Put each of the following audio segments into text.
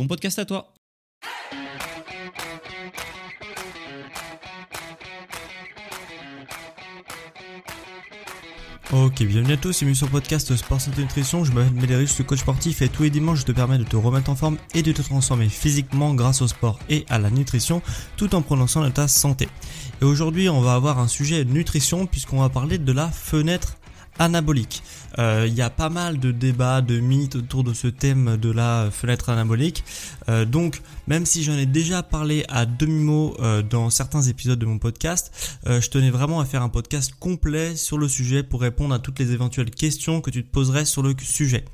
bon podcast à toi. Ok, bienvenue à tous, c'est sur Podcast Sport Santé Nutrition. Je m'appelle Médéric, je suis coach sportif et tous les dimanches je te permets de te remettre en forme et de te transformer physiquement grâce au sport et à la nutrition tout en soin de ta santé. Et aujourd'hui on va avoir un sujet nutrition puisqu'on va parler de la fenêtre anabolique. Euh, il y a pas mal de débats, de mythes autour de ce thème de la fenêtre anabolique. Euh, donc, même si j'en ai déjà parlé à demi-mot euh, dans certains épisodes de mon podcast, je tenais vraiment à faire un podcast complet sur le sujet pour répondre à toutes les éventuelles questions que tu te poserais sur le sujet.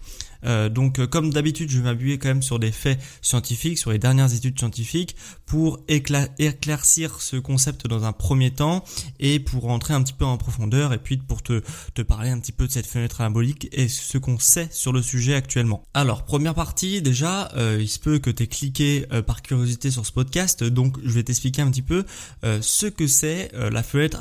Euh, donc euh, comme d'habitude, je vais m'appuyer quand même sur des faits scientifiques, sur les dernières études scientifiques, pour éclaircir ce concept dans un premier temps et pour rentrer un petit peu en profondeur et puis pour te, te parler un petit peu de cette fenêtre anabolique et ce qu'on sait sur le sujet actuellement. Alors première partie, déjà, euh, il se peut que tu aies cliqué par curiosité sur ce podcast, donc je vais t'expliquer un petit peu ce que c'est la fenêtre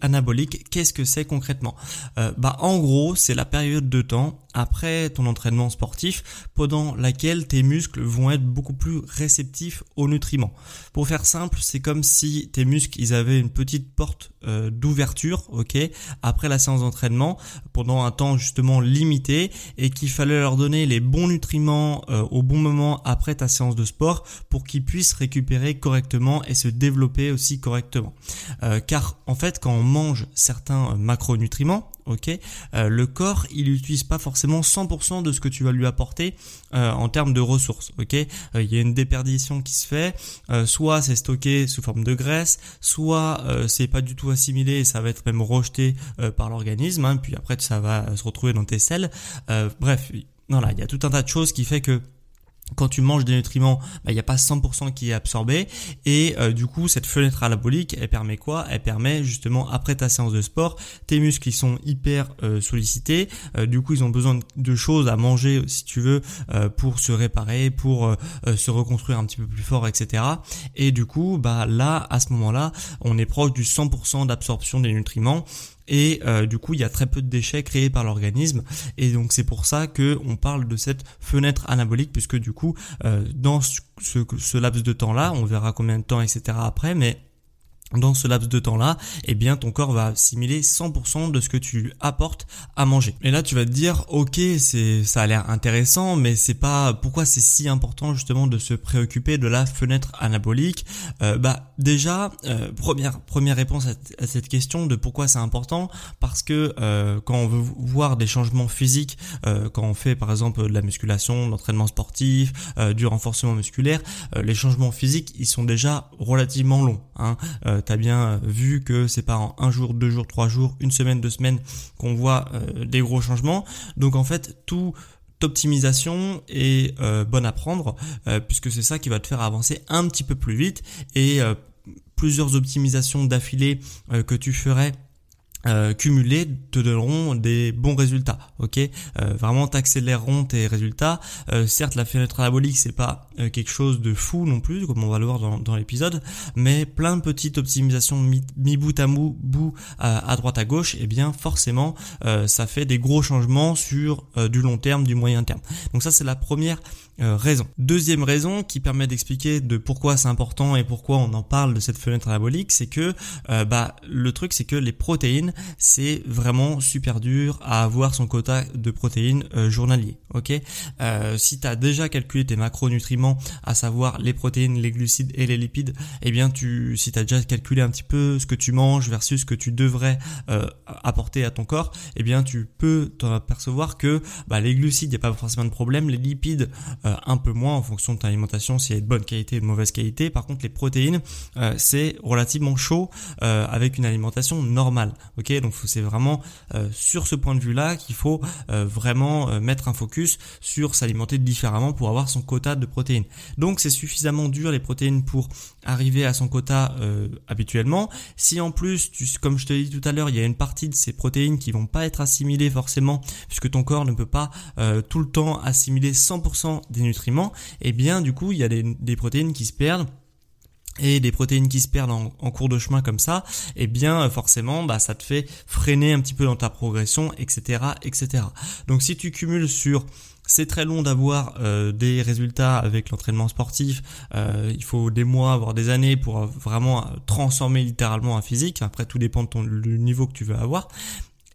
anabolique Qu'est-ce que c'est concrètement? Bah en gros, c'est la période de temps après ton entraînement sportif pendant laquelle tes muscles vont être beaucoup plus réceptifs aux nutriments. Pour faire simple, c'est comme si tes muscles ils avaient une petite porte euh, d'ouverture, ok, après la séance d'entraînement pendant un temps justement limité et qu'il fallait leur donner les bons nutriments euh, au bon moment après ta séance de sport pour qu'ils puissent récupérer correctement et se développer aussi correctement. Euh, car en fait, quand on mange certains macronutriments, ok. Euh, Le corps, il n'utilise pas forcément 100% de ce que tu vas lui apporter euh, en termes de ressources, ok. Euh, Il y a une déperdition qui se fait, soit c'est stocké sous forme de graisse, soit c'est pas du tout assimilé et ça va être même rejeté par l'organisme, hein, puis après ça va se retrouver dans tes selles. bref, voilà, il y a tout un tas de choses qui fait que quand tu manges des nutriments, bah, il n'y a pas 100% qui est absorbé. Et euh, du coup cette fenêtre anabolique elle permet quoi? Elle permet justement après ta séance de sport, tes muscles ils sont hyper euh, sollicités, euh, du coup ils ont besoin de choses à manger si tu veux pour se réparer, pour se reconstruire un petit peu plus fort, etc. Et du coup bah là à ce moment-là on est proche du 100% d'absorption des nutriments et euh, du coup il y a très peu de déchets créés par l'organisme. Et donc c'est pour ça que on parle de cette fenêtre anabolique puisque du coup euh, dans ce, ce, laps de temps là on verra combien de temps etc après mais dans ce laps de temps-là, eh bien ton corps va assimiler 100% de ce que tu lui apportes à manger. Et là, tu vas te dire, ok, c'est, ça a l'air intéressant, mais c'est pas pourquoi c'est si important justement de se préoccuper de la fenêtre anabolique? Euh, bah déjà, euh, première première réponse à, cette question de pourquoi c'est important, parce que euh, quand on veut voir des changements physiques, quand on fait par exemple de la musculation, de l'entraînement sportif, du renforcement musculaire, les changements physiques, ils sont déjà relativement longs. Hein t'as bien vu que c'est pas en un jour, deux jours, trois jours, une semaine, deux semaines qu'on voit euh, des gros changements. Donc en fait, tout optimisation est euh, bonne à prendre euh, puisque c'est ça qui va te faire avancer un petit peu plus vite et plusieurs optimisations d'affilée que tu ferais euh, cumulés te donneront des bons résultats. Ok, euh, vraiment t'accéléreront tes résultats. Euh, certes, la fenêtre anabolique c'est pas quelque chose de fou non plus, comme on va le voir dans, dans l'épisode, mais plein de petites optimisations mi, bout à bout à, droite à gauche, et eh bien forcément ça fait des gros changements sur du long terme, du moyen terme. Donc ça c'est la première raisons. Deuxième raison qui permet d'expliquer de pourquoi c'est important et pourquoi on en parle de cette fenêtre anabolique, c'est que bah le truc c'est que les protéines c'est vraiment super dur à avoir son quota de protéines journalier. Ok, si tu as déjà calculé tes macronutriments, à savoir les protéines, les glucides et les lipides, eh bien tu si tu as déjà calculé un petit peu ce que tu manges versus ce que tu devrais apporter à ton corps, eh bien tu peux t'en apercevoir que bah, les glucides, n'y a pas forcément de problème, les lipides, euh, un peu moins en fonction de ton alimentation, s'il y a de bonne qualité ou de mauvaise qualité. Par contre, les protéines, euh, c'est relativement chaud euh, avec une alimentation normale. Ok, donc c'est vraiment sur ce point de vue-là qu'il faut vraiment mettre un focus sur s'alimenter différemment pour avoir son quota de protéines. Donc c'est suffisamment dur les protéines pour arriver à son quota habituellement. Si en plus, tu, comme je te l'ai dit tout à l'heure, il y a une partie de ces protéines qui vont pas être assimilées forcément puisque ton corps ne peut pas tout le temps assimiler 100% des nutriments, et eh bien du coup il y a des, protéines qui se perdent et des protéines qui se perdent en, cours de chemin comme ça, et eh bien forcément bah, ça te fait freiner un petit peu dans ta progression, etc. etc. Donc si tu cumules sur c'est très long d'avoir euh, des résultats avec l'entraînement sportif. Euh, il faut des mois, voire des années pour vraiment transformer littéralement un physique. Après, tout dépend de ton, niveau que tu veux avoir.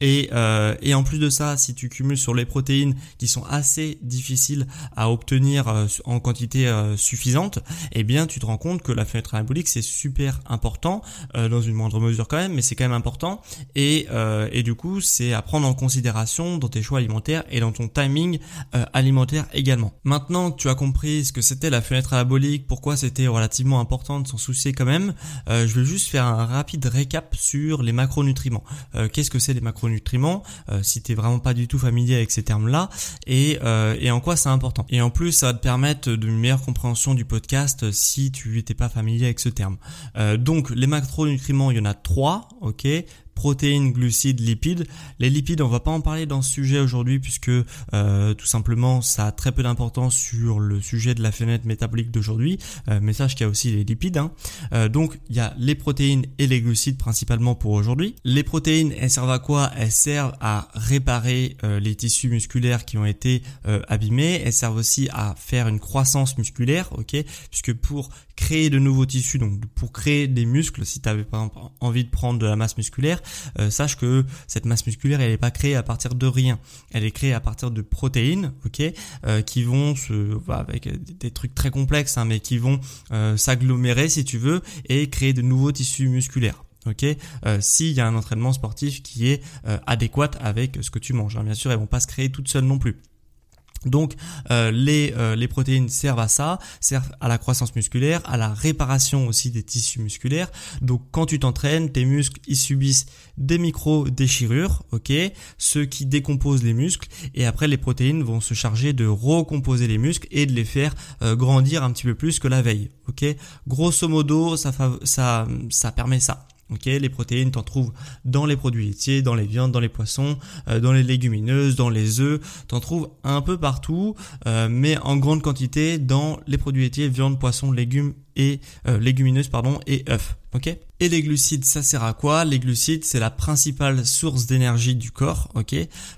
Et, euh, et, en plus de ça, si tu cumules sur les protéines qui sont assez difficiles à obtenir euh, en quantité euh, suffisante, eh bien tu te rends compte que la fenêtre anabolique c'est super important, euh, dans une moindre mesure quand même, mais c'est quand même important. Et, et du coup, c'est à prendre en considération dans tes choix alimentaires et dans ton timing alimentaire également. Maintenant que tu as compris ce que c'était la fenêtre anabolique, pourquoi c'était relativement important de s'en soucier quand même, je vais juste faire un rapide récap sur les macronutriments. Qu'est-ce que c'est les macronutriments? Nutriments, euh, si tu vraiment pas du tout familier avec ces termes-là, et, euh, et en quoi c'est important. Et en plus, ça va te permettre d'une meilleure compréhension du podcast si tu n'étais pas familier avec ce terme. Euh, donc, les macronutriments, il y en a trois, ok? Protéines, glucides, lipides. Les lipides, on va pas en parler dans ce sujet aujourd'hui puisque euh, tout simplement ça a très peu d'importance sur le sujet de la fenêtre métabolique d'aujourd'hui. Euh, mais sache qu'il y a aussi les lipides. Hein. Euh, donc il y a les protéines et les glucides principalement pour aujourd'hui. Les protéines, elles servent à quoi? Elles servent à réparer euh, les tissus musculaires qui ont été euh, abîmés. Elles servent aussi à faire une croissance musculaire, ok? Puisque pour créer de nouveaux tissus, donc pour créer des muscles, si tu avais par exemple envie de prendre de la masse musculaire, euh, sache que cette masse musculaire, elle n'est pas créée à partir de rien. Elle est créée à partir de protéines, ok, euh, qui vont se, bah, avec des trucs très complexes, hein, mais qui vont euh, s'agglomérer si tu veux et créer de nouveaux tissus musculaires. Ok, s'il y a un entraînement sportif qui est adéquat avec ce que tu manges, hein. bien sûr, elles vont pas se créer toutes seules non plus. Donc euh, les, euh, les protéines servent à ça, servent à la croissance musculaire, à la réparation aussi des tissus musculaires. Donc quand tu t'entraînes, tes muscles ils subissent des micro-déchirures, ok, ce qui décompose les muscles, et après les protéines vont se charger de recomposer les muscles et de les faire euh, grandir un petit peu plus que la veille, ok. Grosso modo, ça, ça, ça permet ça. Les protéines, t'en trouves dans les produits laitiers, dans les viandes, dans les poissons, euh, dans les légumineuses, dans les œufs, t'en trouves un peu partout, euh, mais en grande quantité dans les produits laitiers, viande, poissons, légumes et euh, légumineuses pardon et œufs. Ok? Et les glucides, ça sert à quoi? Les glucides, c'est la principale source d'énergie du corps, ok?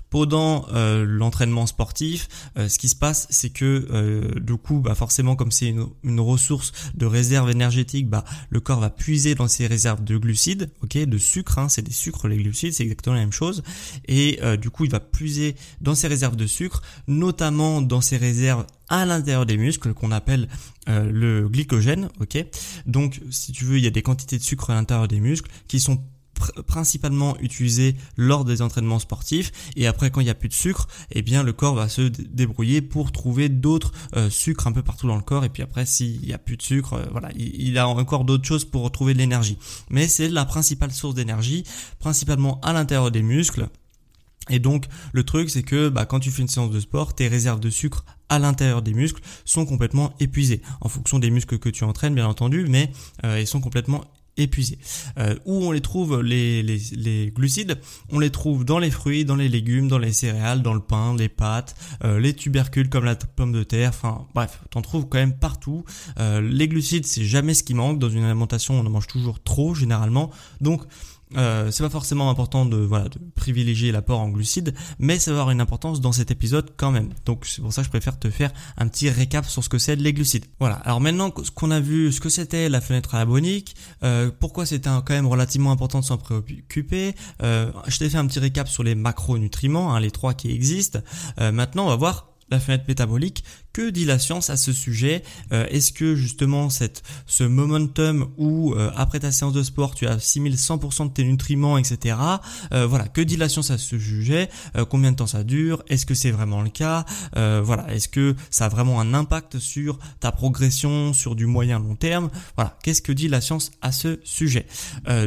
Pendant euh, l'entraînement sportif, euh, ce qui se passe, c'est que euh, du coup, bah forcément, comme c'est une, ressource de réserve énergétique, bah le corps va puiser dans ses réserves de glucides, ok, de sucre, hein, c'est des sucres les glucides, c'est exactement la même chose, et du coup, il va puiser dans ses réserves de sucre, notamment dans ses réserves à l'intérieur des muscles qu'on appelle le glycogène, ok? Donc, si tu veux, il y a des quantités de sucre à l'intérieur des muscles qui sont principalement utilisés lors des entraînements sportifs. Et après quand il n'y a plus de sucre eh bien le corps va se débrouiller pour trouver d'autres euh, sucres un peu partout dans le corps. Et puis après s'il n'y a plus de sucre euh, voilà il, a encore d'autres choses pour retrouver de l'énergie. Mais c'est la principale source d'énergie principalement à l'intérieur des muscles. Et donc le truc c'est que bah, quand tu fais une séance de sport, tes réserves de sucre à l'intérieur des muscles sont complètement épuisées en fonction des muscles que tu entraînes bien entendu, mais euh, ils sont complètement épuisés. Euh, où on les trouve les, les, les, glucides? On les trouve dans les fruits, dans les légumes, dans les céréales, dans le pain, les pâtes, euh, les tubercules comme la pomme de terre. Enfin bref, t'en trouves quand même partout. Les glucides, c'est jamais ce qui manque dans une alimentation. On en mange toujours trop généralement. Donc euh, c'est pas forcément important de voilà de privilégier l'apport en glucides, mais ça va avoir une importance dans cet épisode quand même. Donc c'est pour ça que je préfère te faire un petit récap sur ce que c'est les glucides. Voilà. Alors maintenant ce qu'on a vu, ce que c'était la fenêtre anabolique, euh, pourquoi c'était quand même relativement important de s'en préoccuper. Euh, je t'ai fait un petit récap sur les macronutriments, hein, les trois qui existent. Euh, maintenant on va voir la fenêtre métabolique. Que dit la science à ce sujet? Euh, Est-ce que justement cette, ce momentum où euh, après ta séance de sport tu assimiles 100% de tes nutriments, etc. Euh, voilà, que dit la science à ce sujet? Combien de temps ça dure? Est-ce que c'est vraiment le cas? Voilà, est-ce que ça a vraiment un impact sur ta progression sur du moyen long terme? Voilà, qu'est-ce que dit la science à ce sujet?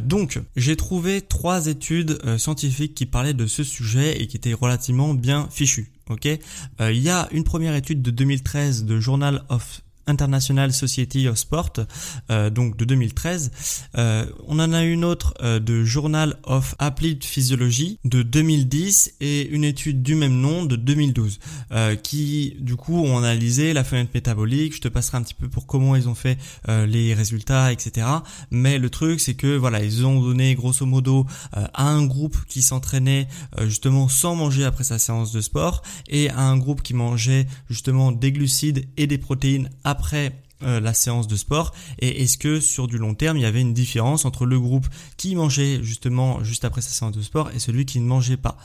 Donc, j'ai trouvé trois études scientifiques qui parlaient de ce sujet et qui étaient relativement bien fichues. Ok, euh, il y a une première étude de 2013 de Journal of International Society of Sport, euh, donc de 2013. Euh, on en a une autre euh, de Journal of Applied Physiology de 2010 et une étude du même nom de 2012 qui du coup ont analysé la fenêtre métabolique. Je te passerai un petit peu pour comment ils ont fait les résultats, etc. Mais le truc c'est que voilà ils ont donné grosso modo à un groupe qui s'entraînait justement sans manger après sa séance de sport et à un groupe qui mangeait justement des glucides et des protéines après euh, la séance de sport et est-ce que sur du long terme il y avait une différence entre le groupe qui mangeait justement juste après sa séance de sport et celui qui ne mangeait pas?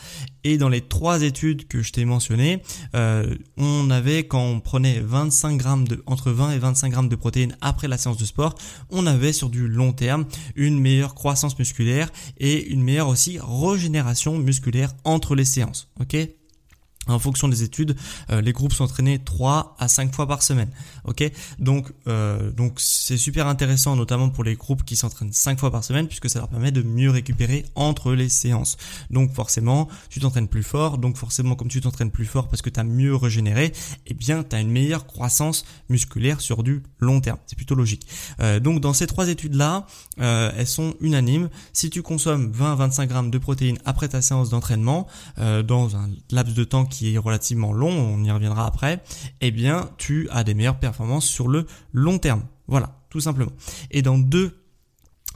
Et dans les trois études que je t'ai mentionnées euh, on avait quand on prenait 25 grammes de entre 20 et 25 grammes de protéines après la séance de sport on avait sur du long terme une meilleure croissance musculaire et une meilleure aussi régénération musculaire entre les séances. Ok? En fonction des études, euh, les groupes s'entraînaient 3 à 5 fois par semaine. OK? Donc euh, donc c'est super intéressant notamment pour les groupes qui s'entraînent 5 fois par semaine puisque ça leur permet de mieux récupérer entre les séances. Donc forcément, tu t'entraînes plus fort, donc forcément comme tu t'entraînes plus fort parce que tu as mieux régénéré, eh bien tu as une meilleure croissance musculaire sur du long terme. C'est plutôt logique. Euh, donc dans ces trois études là, elles sont unanimes. Si tu consommes 20 25 grammes de protéines après ta séance d'entraînement dans un laps de temps qui est relativement long, on y reviendra après, eh bien tu as des meilleures performances sur le long terme. Voilà, tout simplement. Et dans deux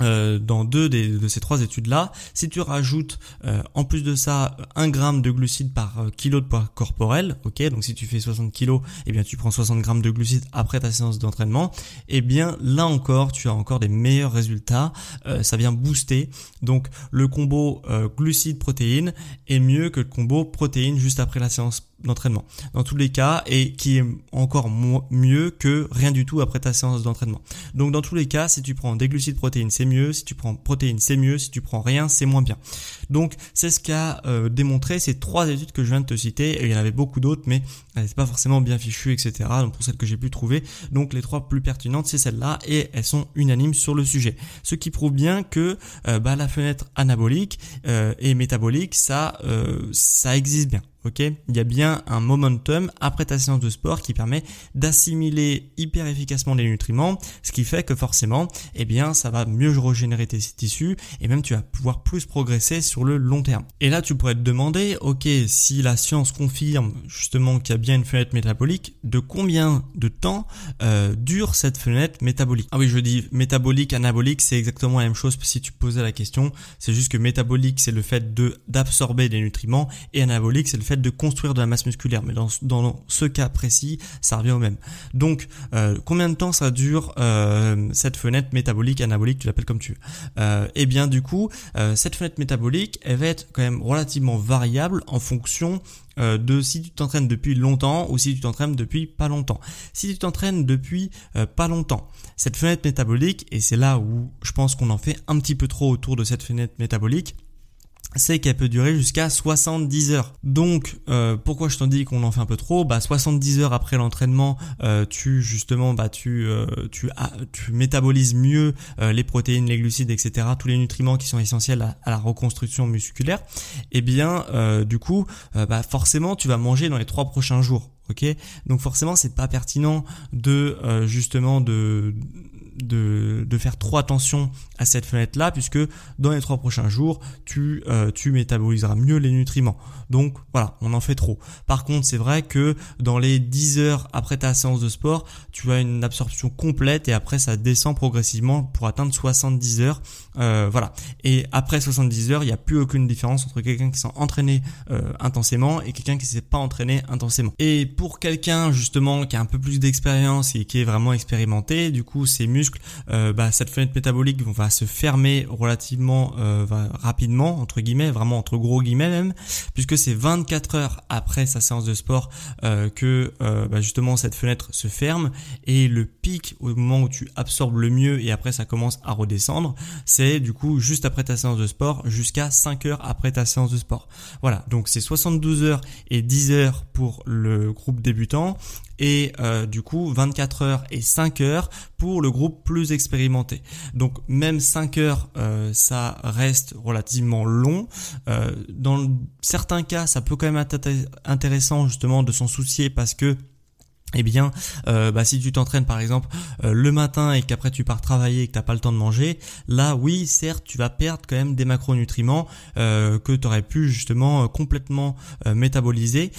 euh, dans deux de ces trois études-là, si tu rajoutes euh, en plus de ça un gramme de glucides par euh, kilo de poids corporel, ok, donc si tu fais 60 kilos, eh bien tu prends 60 grammes de glucides après ta séance d'entraînement, eh bien là encore tu as encore des meilleurs résultats, ça vient booster. Donc le combo glucides-protéines est mieux que le combo protéines juste après la séance d'entraînement dans tous les cas et qui est encore mieux que rien du tout après ta séance d'entraînement. Donc dans tous les cas, si tu prends des glucides protéines, c'est mieux, si tu prends protéines, c'est mieux, si tu prends rien, c'est moins bien. Donc c'est ce qu'a euh, démontré ces trois études que je viens de te citer il y en avait beaucoup d'autres mais elles n'étaient pas forcément bien fichues etc. Donc pour celles que j'ai pu trouver, donc les trois plus pertinentes c'est celles-là et elles sont unanimes sur le sujet. Ce qui prouve bien que euh, bah, la fenêtre anabolique euh, et métabolique ça ça existe bien. Ok, il y a bien un momentum après ta séance de sport qui permet d'assimiler hyper efficacement les nutriments, ce qui fait que forcément, eh bien, ça va mieux régénérer tes tissus et même tu vas pouvoir plus progresser sur le long terme. Et là, tu pourrais te demander, ok, si la science confirme justement qu'il y a bien une fenêtre métabolique, de combien de temps euh, dure cette fenêtre métabolique? Ah oui, je dis métabolique, anabolique, c'est exactement la même chose si tu posais la question. C'est juste que métabolique, c'est le fait de d'absorber des nutriments et anabolique, c'est le fait de construire de la masse musculaire. Mais dans, ce cas précis, ça revient au même. Donc, euh, combien de temps ça dure euh, cette fenêtre métabolique, anabolique, tu l'appelles comme tu veux. Euh, eh bien du coup, cette fenêtre métabolique, elle va être quand même relativement variable en fonction de si tu t'entraînes depuis longtemps ou si tu t'entraînes depuis pas longtemps. Si tu t'entraînes depuis pas longtemps, cette fenêtre métabolique, et c'est là où je pense qu'on en fait un petit peu trop autour de cette fenêtre métabolique, c'est qu'elle peut durer jusqu'à 70 heures. Donc, euh, pourquoi je t'en dis qu'on en fait un peu trop? Bah, 70 heures après l'entraînement, euh, tu justement, bah, tu euh, tu, tu métabolises mieux les protéines, les glucides, etc. Tous les nutriments qui sont essentiels à, la reconstruction musculaire. Et eh bien, du coup, bah, forcément, tu vas manger dans les trois prochains jours. Ok? Donc, forcément, c'est pas pertinent de justement de de, faire trop attention à cette fenêtre là puisque dans les trois prochains jours tu euh, tu métaboliseras mieux les nutriments. Donc voilà on en fait trop. Par contre c'est vrai que dans les 10 heures après ta séance de sport tu as une absorption complète et après ça descend progressivement pour atteindre 70 heures euh, voilà. Et après 70 heures il n'y a plus aucune différence entre quelqu'un qui s'est entraîné euh, intensément et quelqu'un qui s'est pas entraîné intensément pour quelqu'un justement qui a un peu plus d'expérience et qui est vraiment expérimenté du coup ses muscles bah, cette fenêtre métabolique va se fermer relativement euh, rapidement entre guillemets, vraiment entre gros guillemets même, puisque c'est 24 heures après sa séance de sport euh, que euh, bah, justement cette fenêtre se ferme et le pic au moment où tu absorbes le mieux et après ça commence à redescendre, c'est du coup juste après ta séance de sport jusqu'à 5 heures après ta séance de sport. Voilà, donc c'est 72 heures et 10 heures pour le groupe débutant et euh, du coup 24 heures et 5 heures pour le groupe plus expérimenté. Donc même 5 heures, euh, ça reste relativement long. Euh, dans certains cas, ça peut quand même être intéressant justement de s'en soucier parce que eh bien, euh, bah, si tu t'entraînes par exemple euh, le matin et qu'après tu pars travailler et que t'as pas le temps de manger, là oui, certes, tu vas perdre quand même des macronutriments euh, que tu aurais pu justement complètement métaboliser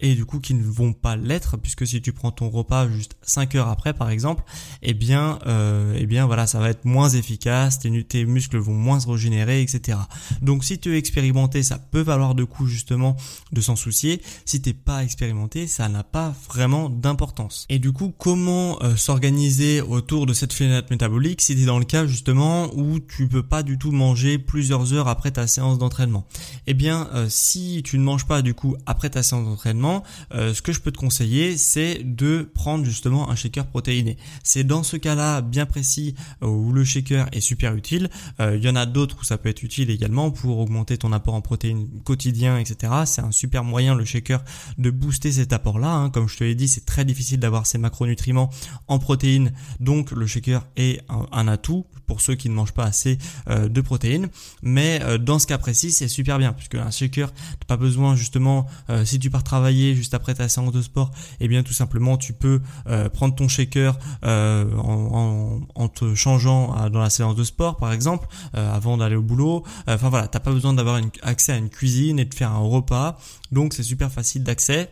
et du coup qui ne vont pas l'être puisque si tu prends ton repas juste 5 heures après par exemple, eh bien, eh bien voilà, ça va être moins efficace, tes, tes muscles vont moins se régénérer, etc. Donc si tu es expérimenté, ça peut valoir de coup justement de s'en soucier. Si t'es pas expérimenté, ça n'a pas vraiment d'importance. Et du coup, comment euh, s'organiser autour de cette fenêtre métabolique si tu es dans le cas justement où tu peux pas du tout manger plusieurs heures après ta séance d'entraînement? Eh bien, euh, si tu ne manges pas du coup après ta séance d'entraînement, euh, ce que je peux te conseiller, c'est de prendre justement un shaker protéiné. C'est dans ce cas-là bien précis où le shaker est super utile. Il y en a d'autres où ça peut être utile également pour augmenter ton apport en protéines quotidien, etc. C'est un super moyen le shaker de booster cet apport-là. Hein. Comme je te l'ai dit, c'est très difficile d'avoir ces macronutriments en protéines, donc le shaker est un, atout pour ceux qui ne mangent pas assez euh, de protéines. Mais euh, dans ce cas précis, c'est super bien puisque un shaker, t'as pas besoin justement euh, si tu pars travailler juste après ta séance de sport, et eh bien tout simplement tu peux prendre ton shaker en, en, te changeant dans la séance de sport par exemple avant d'aller au boulot. Enfin voilà, t'as pas besoin d'avoir accès à une cuisine et de faire un repas, donc c'est super facile d'accès.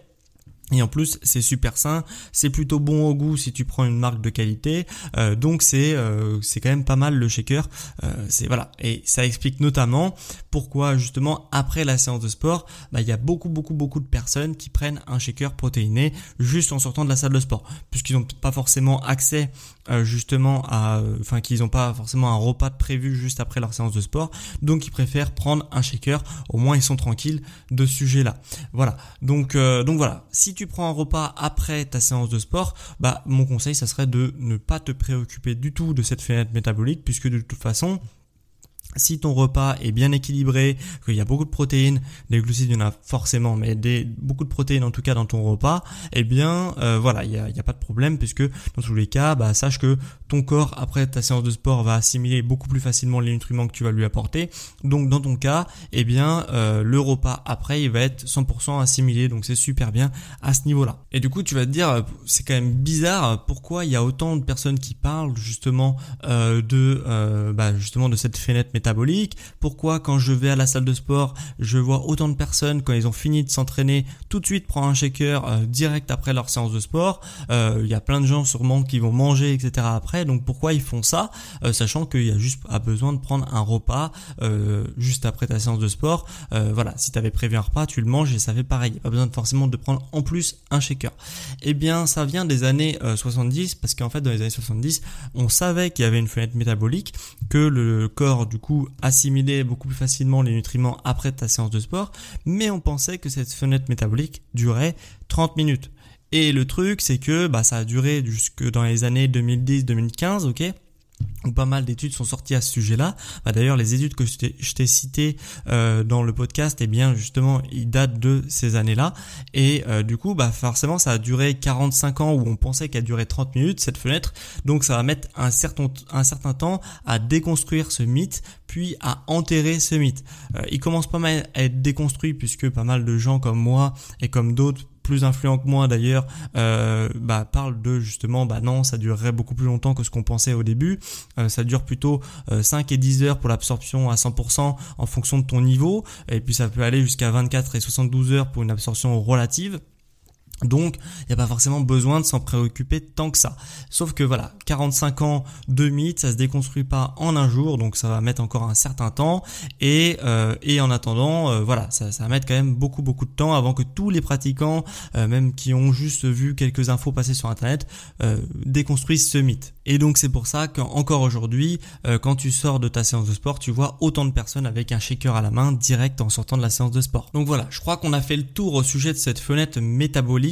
Et en plus, c'est super sain, c'est plutôt bon au goût si tu prends une marque de qualité. Euh, donc c'est euh, c'est quand même pas mal le shaker. Euh, c'est voilà et ça explique notamment pourquoi justement après la séance de sport, bah, il y a beaucoup beaucoup beaucoup de personnes qui prennent un shaker protéiné juste en sortant de la salle de sport, puisqu'ils n'ont pas forcément accès justement à, enfin qu'ils n'ont pas forcément un repas prévu juste après leur séance de sport, donc ils préfèrent prendre un shaker. Au moins ils sont tranquilles de ce sujet-là. Voilà. Donc donc voilà. Si tu prends un repas après ta séance de sport, bah mon conseil ça serait de ne pas te préoccuper du tout de cette fenêtre métabolique puisque de toute façon si ton repas est bien équilibré, qu'il y a beaucoup de protéines, des glucides il y en a forcément, mais beaucoup de protéines en tout cas dans ton repas, eh bien euh, voilà, il n'y a, pas de problème puisque dans tous les cas, bah, sache que ton corps après ta séance de sport va assimiler beaucoup plus facilement les nutriments que tu vas lui apporter. Donc dans ton cas, eh bien euh, le repas après il va être 100% assimilé, donc c'est super bien à ce niveau-là. Et du coup tu vas te dire, euh, c'est quand même bizarre, pourquoi il y a autant de personnes qui parlent justement de bah, justement de cette fenêtre métabolique Pourquoi quand je vais à la salle de sport, je vois autant de personnes quand ils ont fini de s'entraîner, tout de suite prendre un shaker euh, direct après leur séance de sport euh, Il y a plein de gens sûrement qui vont manger, etc. après. Donc pourquoi ils font ça? Euh, Sachant qu'il y a juste à besoin de prendre un repas juste après ta séance de sport. voilà, si tu avais prévu un repas, tu le manges et ça fait pareil. Il a pas besoin de forcément de prendre en plus un shaker. Eh bien, ça vient des années 70 parce qu'en fait dans les années 70, on savait qu'il y avait une fenêtre métabolique, que le corps du coup assimiler beaucoup plus facilement les nutriments après ta séance de sport, mais on pensait que cette fenêtre métabolique durait 30 minutes. Et le truc, c'est que bah, ça a duré jusque dans les années 2010-2015, ok? Où pas mal d'études sont sorties à ce sujet-là. Bah, D'ailleurs, les études que je t'ai citées euh, dans le podcast, eh bien justement, ils datent de ces années-là. Et euh, du coup, bah forcément, ça a duré 45 ans où on pensait qu'elle durait 30 minutes cette fenêtre. Donc, ça va mettre un certain un certain temps à déconstruire ce mythe, puis à enterrer ce mythe. Euh, il commence pas mal à être déconstruit puisque pas mal de gens comme moi et comme d'autres plus influents que moi d'ailleurs euh, bah, de justement bah non ça durerait beaucoup plus longtemps que ce qu'on pensait au début. Euh, ça dure plutôt 5 et 10 heures pour l'absorption à 100% en fonction de ton niveau. Et puis ça peut aller jusqu'à 24 et 72 heures pour une absorption relative donc, il n'y a pas forcément besoin de s'en préoccuper tant que ça. Sauf que voilà, 45 ans de mythe, ça se déconstruit pas en un jour, donc ça va mettre encore un certain temps. Et, euh, en attendant, euh, voilà, ça, ça, va mettre quand même beaucoup beaucoup de temps avant que tous les pratiquants, euh, même qui ont juste vu quelques infos passer sur Internet, déconstruisent ce mythe. Et donc c'est pour ça qu'encore aujourd'hui, quand tu sors de ta séance de sport, tu vois autant de personnes avec un shaker à la main direct en sortant de la séance de sport. Donc voilà, je crois qu'on a fait le tour au sujet de cette fenêtre métabolique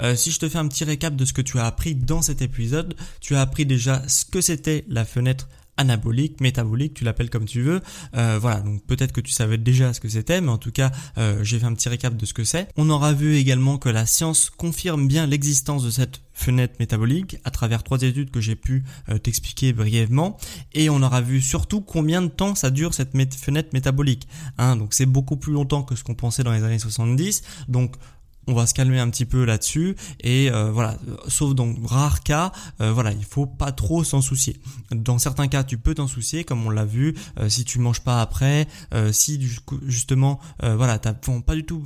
euh, si je te fais un petit récap de ce que tu as appris dans cet épisode, tu as appris déjà ce que c'était la fenêtre anabolique, métabolique, tu l'appelles comme tu veux. Euh, voilà, donc peut-être que tu savais déjà ce que c'était, mais en tout cas, euh, j'ai fait un petit récap de ce que c'est. On aura vu également que la science confirme bien l'existence de cette fenêtre métabolique à travers trois études que j'ai pu t'expliquer brièvement et on aura vu surtout combien de temps ça dure cette fenêtre métabolique hein, donc c'est beaucoup plus longtemps que ce qu'on pensait dans les années 70 donc on va se calmer un petit peu là-dessus. Et euh, voilà. Sauf dans rares cas euh, voilà il faut pas trop s'en soucier. Dans certains cas tu peux t'en soucier comme on l'a vu euh, si tu manges pas après si justement voilà t'as pas du tout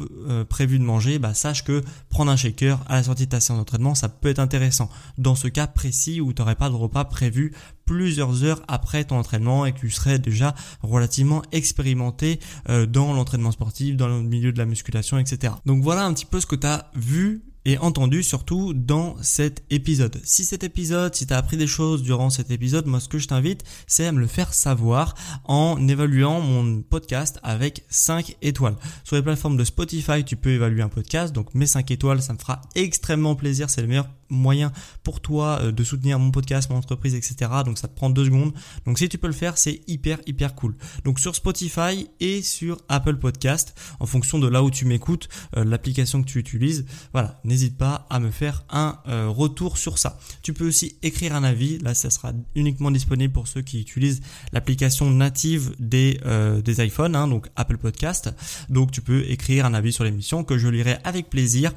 prévu de manger bah sache que prendre un shaker à la sortie de ta séance d'entraînement ça peut être intéressant. Dans ce cas précis où tu n'aurais pas de repas prévu plusieurs heures après ton entraînement et que tu serais déjà relativement expérimenté euh, dans l'entraînement sportif, dans le milieu de la musculation, etc. Donc voilà un petit peu ce que tu as vu et entendu surtout dans cet épisode. Si cet épisode, si tu as appris des choses durant cet épisode, moi ce que je t'invite, c'est à me le faire savoir en évaluant mon podcast avec 5 étoiles. Sur les plateformes de Spotify, tu peux évaluer un podcast, donc mes 5 étoiles, ça me fera extrêmement plaisir, c'est le meilleur moyen pour toi euh, de soutenir mon podcast, mon entreprise, etc. Donc ça te prend deux secondes. Donc si tu peux le faire, c'est hyper hyper cool. Donc sur Spotify et sur Apple Podcast, en fonction de là où tu m'écoutes, euh, l'application que tu utilises, voilà, n'hésite pas à me faire un euh, retour sur ça. Tu peux aussi écrire un avis. Là, ça sera uniquement disponible pour ceux qui utilisent l'application native des des iPhones, hein, donc Apple Podcast. Donc tu peux écrire un avis sur l'émission que je lirai avec plaisir,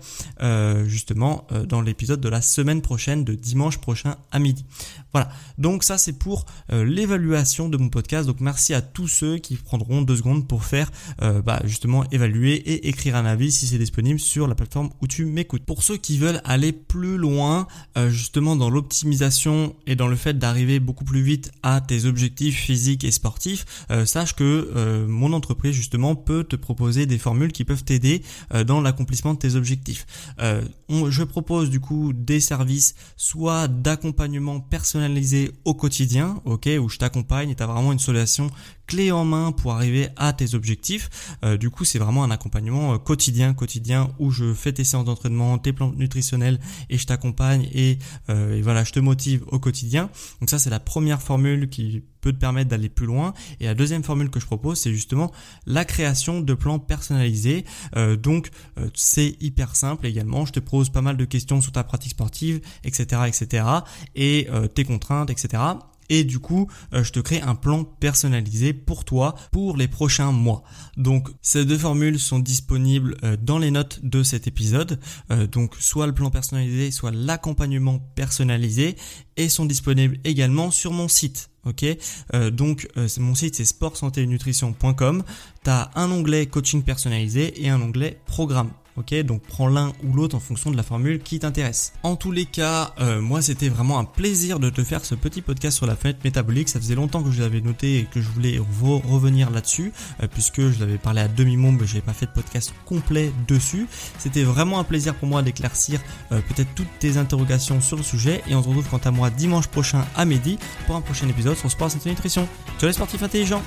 justement dans l'épisode de la semaine prochaine, de dimanche prochain à midi. Voilà, donc ça c'est pour euh, l'évaluation de mon podcast. Donc merci à tous ceux qui prendront deux secondes pour faire euh, bah, justement évaluer et écrire un avis si c'est disponible sur la plateforme où tu m'écoutes. Pour ceux qui veulent aller plus loin euh, justement dans l'optimisation et dans le fait d'arriver beaucoup plus vite à tes objectifs physiques et sportifs, sache que mon entreprise justement peut te proposer des formules qui peuvent t'aider dans l'accomplissement de tes objectifs. je propose du coup des services soit d'accompagnement au quotidien, ok, où je t'accompagne et tu as vraiment une solution clé en main pour arriver à tes objectifs. Euh, du coup, c'est vraiment un accompagnement euh, quotidien, quotidien où je fais tes séances d'entraînement, tes plans nutritionnels et je t'accompagne et, euh, et, voilà, je te motive au quotidien. Donc ça, c'est la première formule qui peut te permettre d'aller plus loin. Et la deuxième formule que je propose, c'est justement la création de plans personnalisés. donc, c'est hyper simple également. Je te pose pas mal de questions sur ta pratique sportive, etc., etc., et tes contraintes, etc et du coup euh, je te crée un plan personnalisé pour toi pour les prochains mois. Donc ces deux formules sont disponibles euh, dans les notes de cet épisode, euh, donc soit le plan personnalisé, soit l'accompagnement personnalisé et sont disponibles également sur mon site. Ok, donc mon site c'est sportsanténutrition.com. Tu as un onglet coaching personnalisé et un onglet programme. Ok, donc prends l'un ou l'autre en fonction de la formule qui t'intéresse. En tous les cas, euh, moi c'était vraiment un plaisir de te faire ce petit podcast sur la fenêtre métabolique. Ça faisait longtemps que je l'avais noté et que je voulais revenir là-dessus, euh, puisque je l'avais parlé à demi-mot, mais j'ai pas fait de podcast complet dessus. C'était vraiment un plaisir pour moi d'éclaircir euh, peut-être toutes tes interrogations sur le sujet. Et on se retrouve quant à moi dimanche prochain à midi pour un prochain épisode sur Sport Santé Nutrition. Ciao les sportifs intelligents